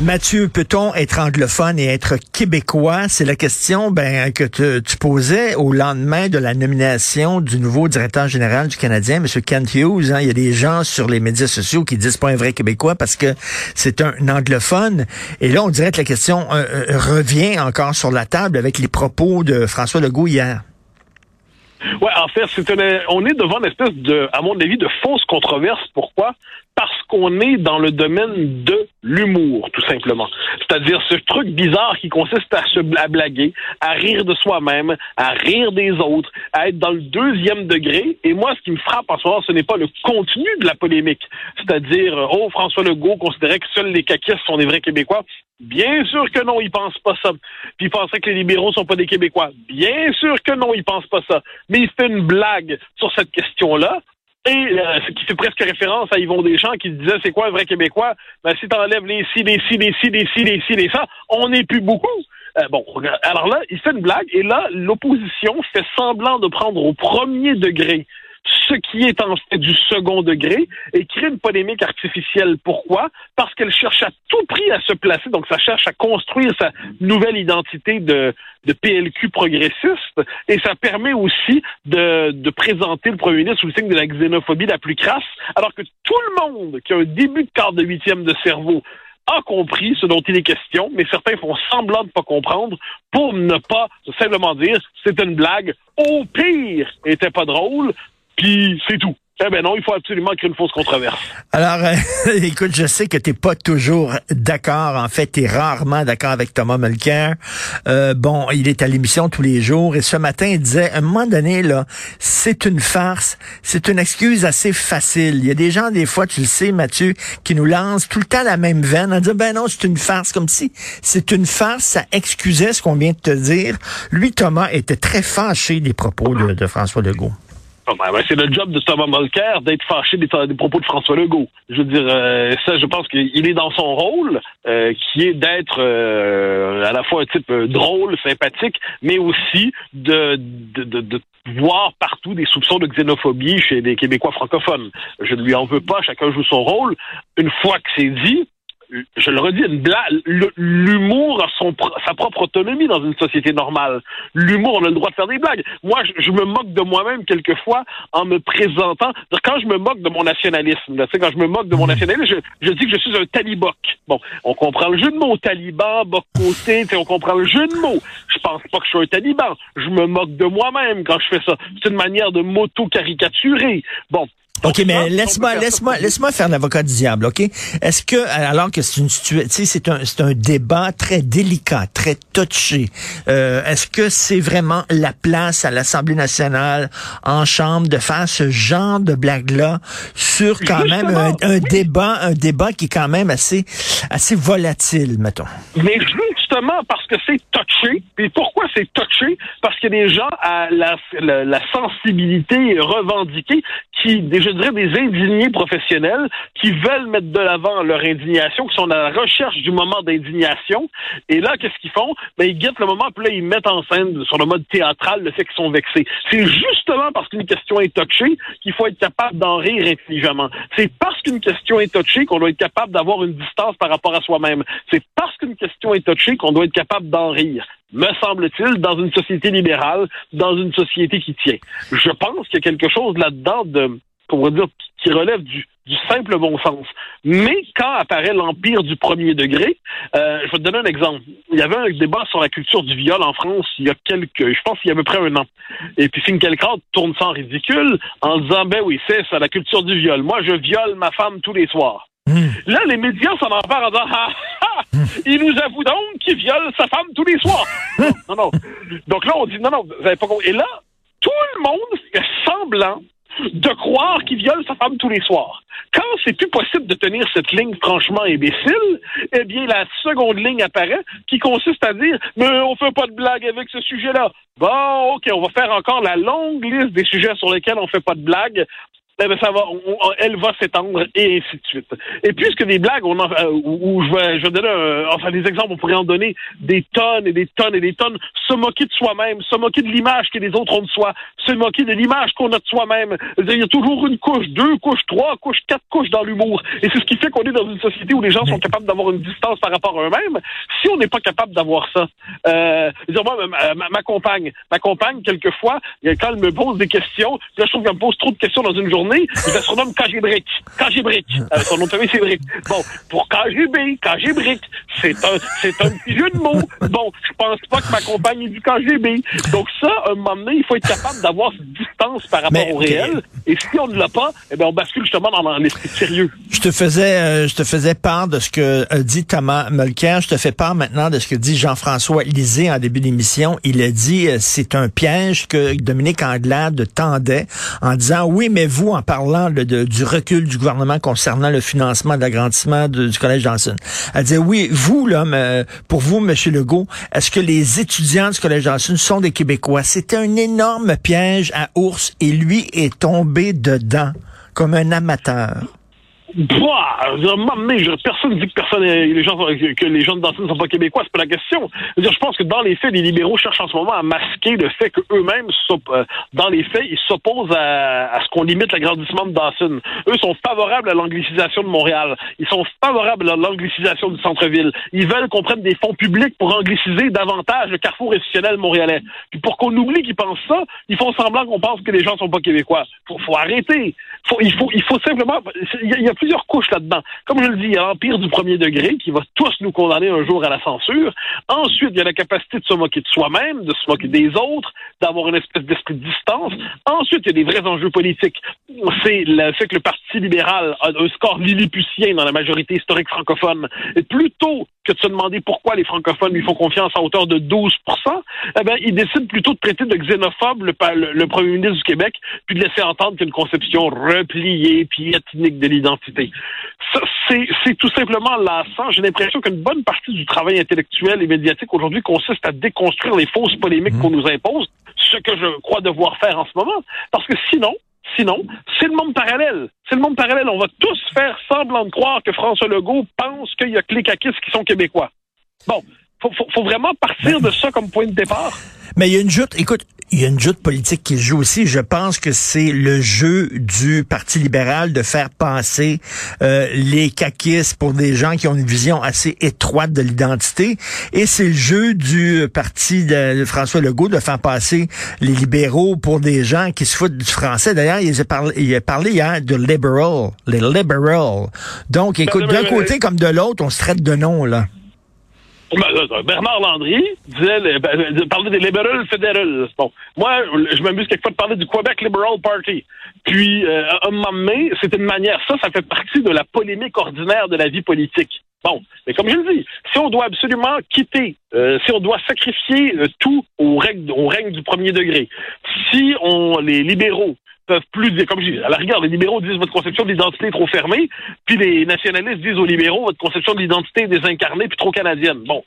Mathieu, peut-on être anglophone et être québécois? C'est la question ben, que tu, posais au lendemain de la nomination du nouveau directeur général du Canadien, M. Kent Hughes. Hein. Il y a des gens sur les médias sociaux qui disent pas un vrai québécois parce que c'est un anglophone. Et là, on dirait que la question euh, euh, revient encore sur la table avec les propos de François Legault hier. Ouais, en fait, c'est une, on est devant une espèce de, à mon avis, de fausse controverse. Pourquoi? Parce qu'on est dans le domaine de l'humour, tout simplement. C'est-à-dire ce truc bizarre qui consiste à se blaguer, à rire de soi-même, à rire des autres, à être dans le deuxième degré. Et moi, ce qui me frappe en ce moment, ce n'est pas le contenu de la polémique. C'est-à-dire, oh, François Legault considérait que seuls les caquistes sont des vrais Québécois. Bien sûr que non, il pense pas ça. Puis il pensait que les libéraux sont pas des Québécois. Bien sûr que non, il pense pas ça. Mais il fait une blague sur cette question-là. Et euh, ce qui fait presque référence à Yvon Deschamps qui disait c'est quoi un vrai Québécois? Ben si t'enlèves les ci, les ci, les ci, les ci, les ci, les ça, on n'est plus beaucoup. Euh, bon, alors là, il fait une blague et là, l'opposition fait semblant de prendre au premier degré ce qui est en fait du second degré et crée une polémique artificielle. Pourquoi? Parce qu'elle cherche à tout prix à se placer, donc ça cherche à construire sa nouvelle identité de, de PLQ progressiste et ça permet aussi de, de présenter le premier ministre sous le signe de la xénophobie la plus crasse, alors que tout le monde qui a un début de quart de huitième de cerveau a compris ce dont il est question, mais certains font semblant de pas comprendre pour ne pas simplement dire c'est une blague. Au pire, était pas drôle. Puis c'est tout. Eh ben non, il faut absolument qu'il y ait une fausse controverse. Alors, euh, écoute, je sais que tu n'es pas toujours d'accord. En fait, tu es rarement d'accord avec Thomas Mulcair. Euh, bon, il est à l'émission tous les jours et ce matin, il disait, à un moment donné, là, c'est une farce. C'est une excuse assez facile. Il y a des gens, des fois, tu le sais, Mathieu, qui nous lancent tout le temps la même veine en disant, ben non, c'est une farce. Comme si c'est une farce, ça excusait ce qu'on vient de te dire. Lui, Thomas, était très fâché des propos de, de François Legault. Oh, ben, ben, c'est le job de Thomas Mulcair d'être fâché des, des, propos de François Legault. Je veux dire, euh, ça, je pense qu'il est dans son rôle, euh, qui est d'être euh, à la fois un type drôle, sympathique, mais aussi de, de, de, de, voir partout des soupçons de xénophobie chez les Québécois francophones. Je ne lui en veux pas, chacun joue son rôle. Une fois que c'est dit, je le redis, une blague, l'humour a son, sa propre autonomie dans une société normale. L'humour, on a le droit de faire des blagues. Moi, je, me moque de moi-même quelquefois en me présentant. Quand je me moque de mon nationalisme, là, quand je me moque de mon nationalisme, je, je, dis que je suis un taliboc. Bon, on comprend le jeu de mots, taliban, boc côté, on comprend le jeu de mots. Je pense pas que je suis un taliban. Je me moque de moi-même quand je fais ça. C'est une manière de m'auto-caricaturer. Bon, OK, mais laisse-moi laisse-moi laisse-moi faire l'avocat du diable, OK? Est-ce que alors que c'est une situation c'est un c'est un débat très délicat, très touché. Euh, est-ce que c'est vraiment la place à l'Assemblée nationale en chambre de faire ce genre de blague là sur quand même un, débat un débat qui est quand même assez assez volatile, mettons? Mais justement parce que c'est touché. Et pourquoi c'est touché? Parce que des gens à la, la, la sensibilité revendiquée qui, je dirais, des indignés professionnels qui veulent mettre de l'avant leur indignation, qui sont à la recherche du moment d'indignation. Et là, qu'est-ce qu'ils font? Ben, ils guettent le moment, puis là, ils mettent en scène, sur le mode théâtral, le fait qu'ils sont vexés. C'est justement parce qu'une question est touchée qu'il faut être capable d'en rire intelligemment. C'est parce qu'une question est touchée qu'on doit être capable d'avoir une distance par rapport à soi-même. C'est parce qu'une question est touchée qu'on doit être capable d'en rire me semble-t-il, dans une société libérale, dans une société qui tient. Je pense qu'il y a quelque chose là-dedans de, comment dire, qui relève du, du, simple bon sens. Mais quand apparaît l'empire du premier degré, euh, je vais te donner un exemple. Il y avait un débat sur la culture du viol en France il y a quelques, je pense il y a à peu près un an. Et puis Finkielkraut tourne ça en ridicule en disant, ben oui, c'est ça, la culture du viol. Moi, je viole ma femme tous les soirs. Hmm. Là, les médias s'en emparent en disant ah, ah, il nous avoue donc qu'il viole sa femme tous les soirs. non, non. Donc là, on dit non, non, vous avez pas compris. Et là, tout le monde fait semblant de croire qu'il viole sa femme tous les soirs. Quand c'est plus possible de tenir cette ligne franchement imbécile, eh bien, la seconde ligne apparaît qui consiste à dire, mais on fait pas de blague avec ce sujet-là. Bon, OK, on va faire encore la longue liste des sujets sur lesquels on fait pas de blague eh ben ça va, elle va s'étendre et ainsi de suite. Et puisque des blagues, on en, euh, où je vais, je vais donner, enfin des exemples, on pourrait en donner des tonnes et des tonnes et des tonnes. Se moquer de soi-même, se moquer de l'image que les autres ont de soi, se moquer de l'image qu'on a de soi-même. Il y a toujours une couche, deux couches, trois couches, quatre couches dans l'humour. Et c'est ce qui fait qu'on est dans une société où les gens sont capables d'avoir une distance par rapport à eux-mêmes. Si on n'est pas capable d'avoir ça, euh, moi, ma, ma, compagne, ma compagne, quelquefois, quand elle me pose des questions, là, je trouve qu'elle me pose trop de questions dans une journée journée, il se surnomme KGBrick. KGBrick. Euh, son nom de famille, c'est Brick. Bon, pour KGB, KGBrick, c'est un, c'est un petit jeu de mots. Bon, je pense pas que ma compagne est du KGB. Donc ça, à un moment donné, il faut être capable d'avoir cette distance par rapport au réel. Et si on ne l'a pas, eh bien, on bascule justement dans, l'esprit sérieux. Je te faisais, euh, je te faisais part de ce que a dit Thomas Mulcair. Je te fais part maintenant de ce que dit Jean-François Lisée en début d'émission. Il a dit, euh, c'est un piège que Dominique Anglade tendait en disant, oui, mais vous, en parlant du recul du gouvernement concernant le financement de l'agrandissement du Collège Johnson. Elle disait, oui, vous, là, pour vous, M. Legault, est-ce que les étudiants du Collège Johnson sont des Québécois? C'était un énorme piège à ours et lui est tombé dedans comme un amateur. Bah, je, personne dit que personne, les gens, que les gens de Dawson ne sont pas québécois, c'est pas la question. Je, pense que dans les faits, les libéraux cherchent en ce moment à masquer le fait qu'eux-mêmes, euh, dans les faits, ils s'opposent à, ce qu'on limite l'agrandissement de Dawson. Eux sont favorables à l'anglicisation de Montréal. Ils sont favorables à l'anglicisation du centre-ville. Ils veulent qu'on prenne des fonds publics pour angliciser davantage le carrefour institutionnel montréalais. Puis pour qu'on oublie qu'ils pensent ça, ils font semblant qu'on pense que les gens sont pas québécois. Faut, faut arrêter. Faut, il faut, il faut simplement, y a plusieurs couches là-dedans. Comme je le dis, il y a l'empire du premier degré qui va tous nous condamner un jour à la censure. Ensuite, il y a la capacité de se moquer de soi-même, de se moquer des autres, d'avoir une espèce d'esprit de distance. Ensuite, il y a des vrais enjeux politiques. C'est le fait que le Parti libéral a un score lilliputien dans la majorité historique francophone. Et plutôt que de se demander pourquoi les francophones lui font confiance à hauteur de 12 eh bien, il décide plutôt de traiter de xénophobe le, premier ministre du Québec, puis de laisser entendre qu'une conception repliée puis ethnique de l'identité. C'est tout simplement lassant. J'ai l'impression qu'une bonne partie du travail intellectuel et médiatique aujourd'hui consiste à déconstruire les fausses polémiques mmh. qu'on nous impose, ce que je crois devoir faire en ce moment. Parce que sinon, Sinon, c'est le monde parallèle. C'est le monde parallèle. On va tous faire semblant de croire que François Legault pense qu'il y a que les caquistes qui sont québécois. Bon, faut, faut, faut vraiment partir de ça comme point de départ. Mais il y a une joute, écoute, il y a une joute politique qui se joue aussi. Je pense que c'est le jeu du Parti libéral de faire passer euh, les caquistes pour des gens qui ont une vision assez étroite de l'identité. Et c'est le jeu du Parti de François Legault de faire passer les libéraux pour des gens qui se foutent du français. D'ailleurs, il a parlé, il a parlé hier de liberal, les liberal. Donc, écoute, d'un côté comme de l'autre, on se traite de nom, là. Ben, Bernard Landry disait, ben, parlait des libéraux fédéraux. Bon, moi, je m'amuse quelquefois de parler du Québec Liberal Party. Puis, euh, un moment donné, c'est une manière, ça, ça fait partie de la polémique ordinaire de la vie politique. Bon, mais comme je le dis, si on doit absolument quitter, euh, si on doit sacrifier euh, tout au règne, au règne du premier degré, si on les libéraux peuvent plus dire, comme je dis, à la rigueur, les libéraux disent votre conception de l'identité trop fermée, puis les nationalistes disent aux libéraux votre conception de l'identité désincarnée puis trop canadienne. Bon,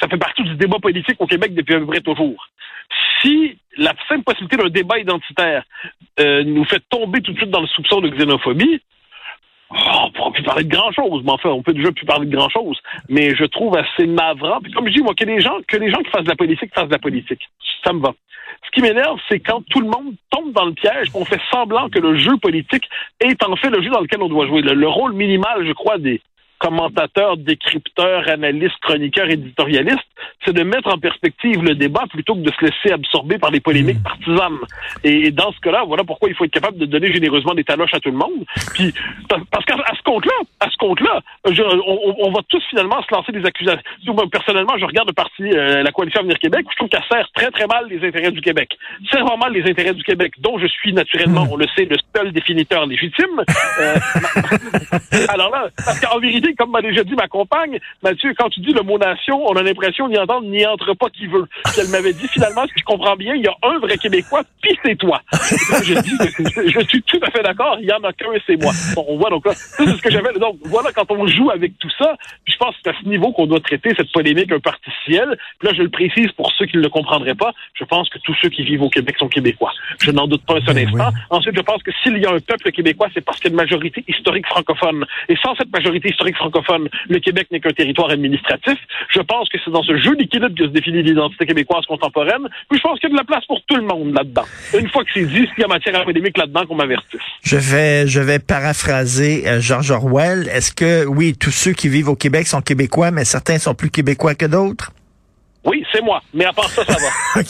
ça fait partie du débat politique au Québec depuis à peu près toujours. Si la simple possibilité d'un débat identitaire euh, nous fait tomber tout de suite dans le soupçon de xénophobie, oh, on pourra plus parler de grand-chose, mais enfin, on peut déjà plus parler de grand-chose. Mais je trouve assez navrant. Puis comme je dis, moi, que les gens, que les gens qui fassent de la politique fassent de la politique. Ça me va. Ce qui m'énerve, c'est quand tout le monde tombe dans le piège, qu'on fait semblant que le jeu politique est en fait le jeu dans lequel on doit jouer. le rôle minimal, je crois, des, commentateurs, décrypteurs, analystes, chroniqueurs, éditorialistes, c'est de mettre en perspective le débat plutôt que de se laisser absorber par des polémiques hmm. partisanes. Et, dans ce cas-là, voilà pourquoi il faut être capable de donner généreusement des taloches à tout le monde. Puis parce qu'à ce compte-là, à ce compte-là, on, on, va tous finalement se lancer des accusations. Personnellement, je regarde le parti euh, la coalition Avenir Québec, je trouve qu'elle sert très très mal les intérêts du Québec. Sert vraiment mal les intérêts du Québec, dont je suis naturellement, hmm. on le sait, le seul définiteur légitime. Euh, alors là, parce qu'en vérité, sais, comme m'a déjà dit ma compagne, Mathieu, quand tu dis le mot nation, on a l'impression d'y entendre n'y entre pas qui veut. Puis elle m'avait dit finalement, si je comprends bien, il y a un vrai Québécois, puis c'est toi. je, dis, je suis tout à fait d'accord, il y en a qu'un et c'est moi. Bon, on voit donc là, c'est ce que j'avais. Donc voilà, quand on joue avec tout ça, puis je pense que c'est à ce niveau qu'on doit traiter cette polémique un peu artificielle. Puis là, je le précise pour ceux qui ne le comprendraient pas, je pense que tous ceux qui vivent au Québec sont québécois. Je n'en doute pas un seul Ben instant. oui. Ensuite, je pense que s'il y a un peuple québécois, c'est parce qu'il y a une majorité historique francophone. Et sans cette majorité historique francophone, le Québec n'est qu'un territoire administratif. Je pense que c'est dans ce jeu d'équilibre que se définit l'identité québécoise contemporaine. Puis je pense qu'il y a de la place pour tout le monde là-dedans. Une fois que c'est dit, s'il y a matière à polémique là-dedans, qu'on m'avertisse. Je vais, je vais paraphraser euh, George Orwell. Est-ce que, oui, tous ceux qui vivent au Québec sont québécois, mais certains sont plus québécois que d'autres? Oui, c'est moi. Mais à part ça, ça va.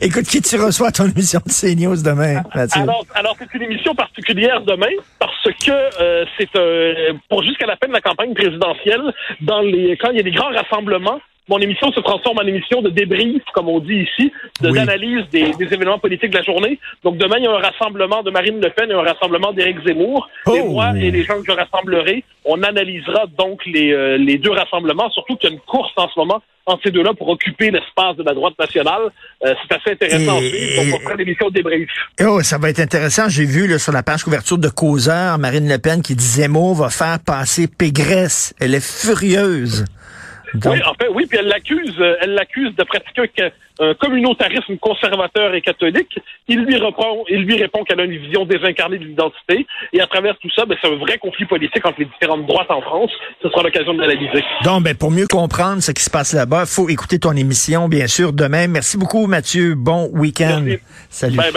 Écoute, qui tu reçois à ton émission de CNews demain, Mathieu? Alors, alors c'est une émission particulière demain parce que euh, c'est euh, pour jusqu'à la fin de la campagne présidentielle, dans les quand il y a des grands rassemblements, mon émission se transforme en émission de débrief, comme on dit ici, de- Oui. d'analyse des, des événements politiques de la journée. Donc demain, il y a un rassemblement de Marine Le Pen et un rassemblement d'Éric Zemmour. Et Oh! moi et les gens que je rassemblerai, on analysera donc les, euh, les deux rassemblements, surtout qu'il y a une course en ce moment entre ces deux-là pour occuper l'espace de la droite nationale. Euh, c'est assez intéressant. Et- aussi. Donc on fera l'émission de débrief. Oh, ça va être intéressant. J'ai vu là, sur la page couverture de Causeur, Marine Le Pen qui dit Zemmour va faire passer Pégresse. Elle est furieuse. Donc, Oui, en fait, oui, puis elle l'accuse, euh, elle l'accuse de pratiquer un, un communautarisme conservateur et catholique. Il lui répond, il lui répond qu'elle a une vision désincarnée de l'identité. Et à travers tout ça, ben, c'est un vrai conflit politique entre les différentes droites en France. Ce sera l'occasion de l'analyser. donc, ben, pour mieux comprendre ce qui se passe là-bas, il faut écouter ton émission, bien sûr, demain. Merci beaucoup, Mathieu. Bon week-end. Salut. Bye, bye.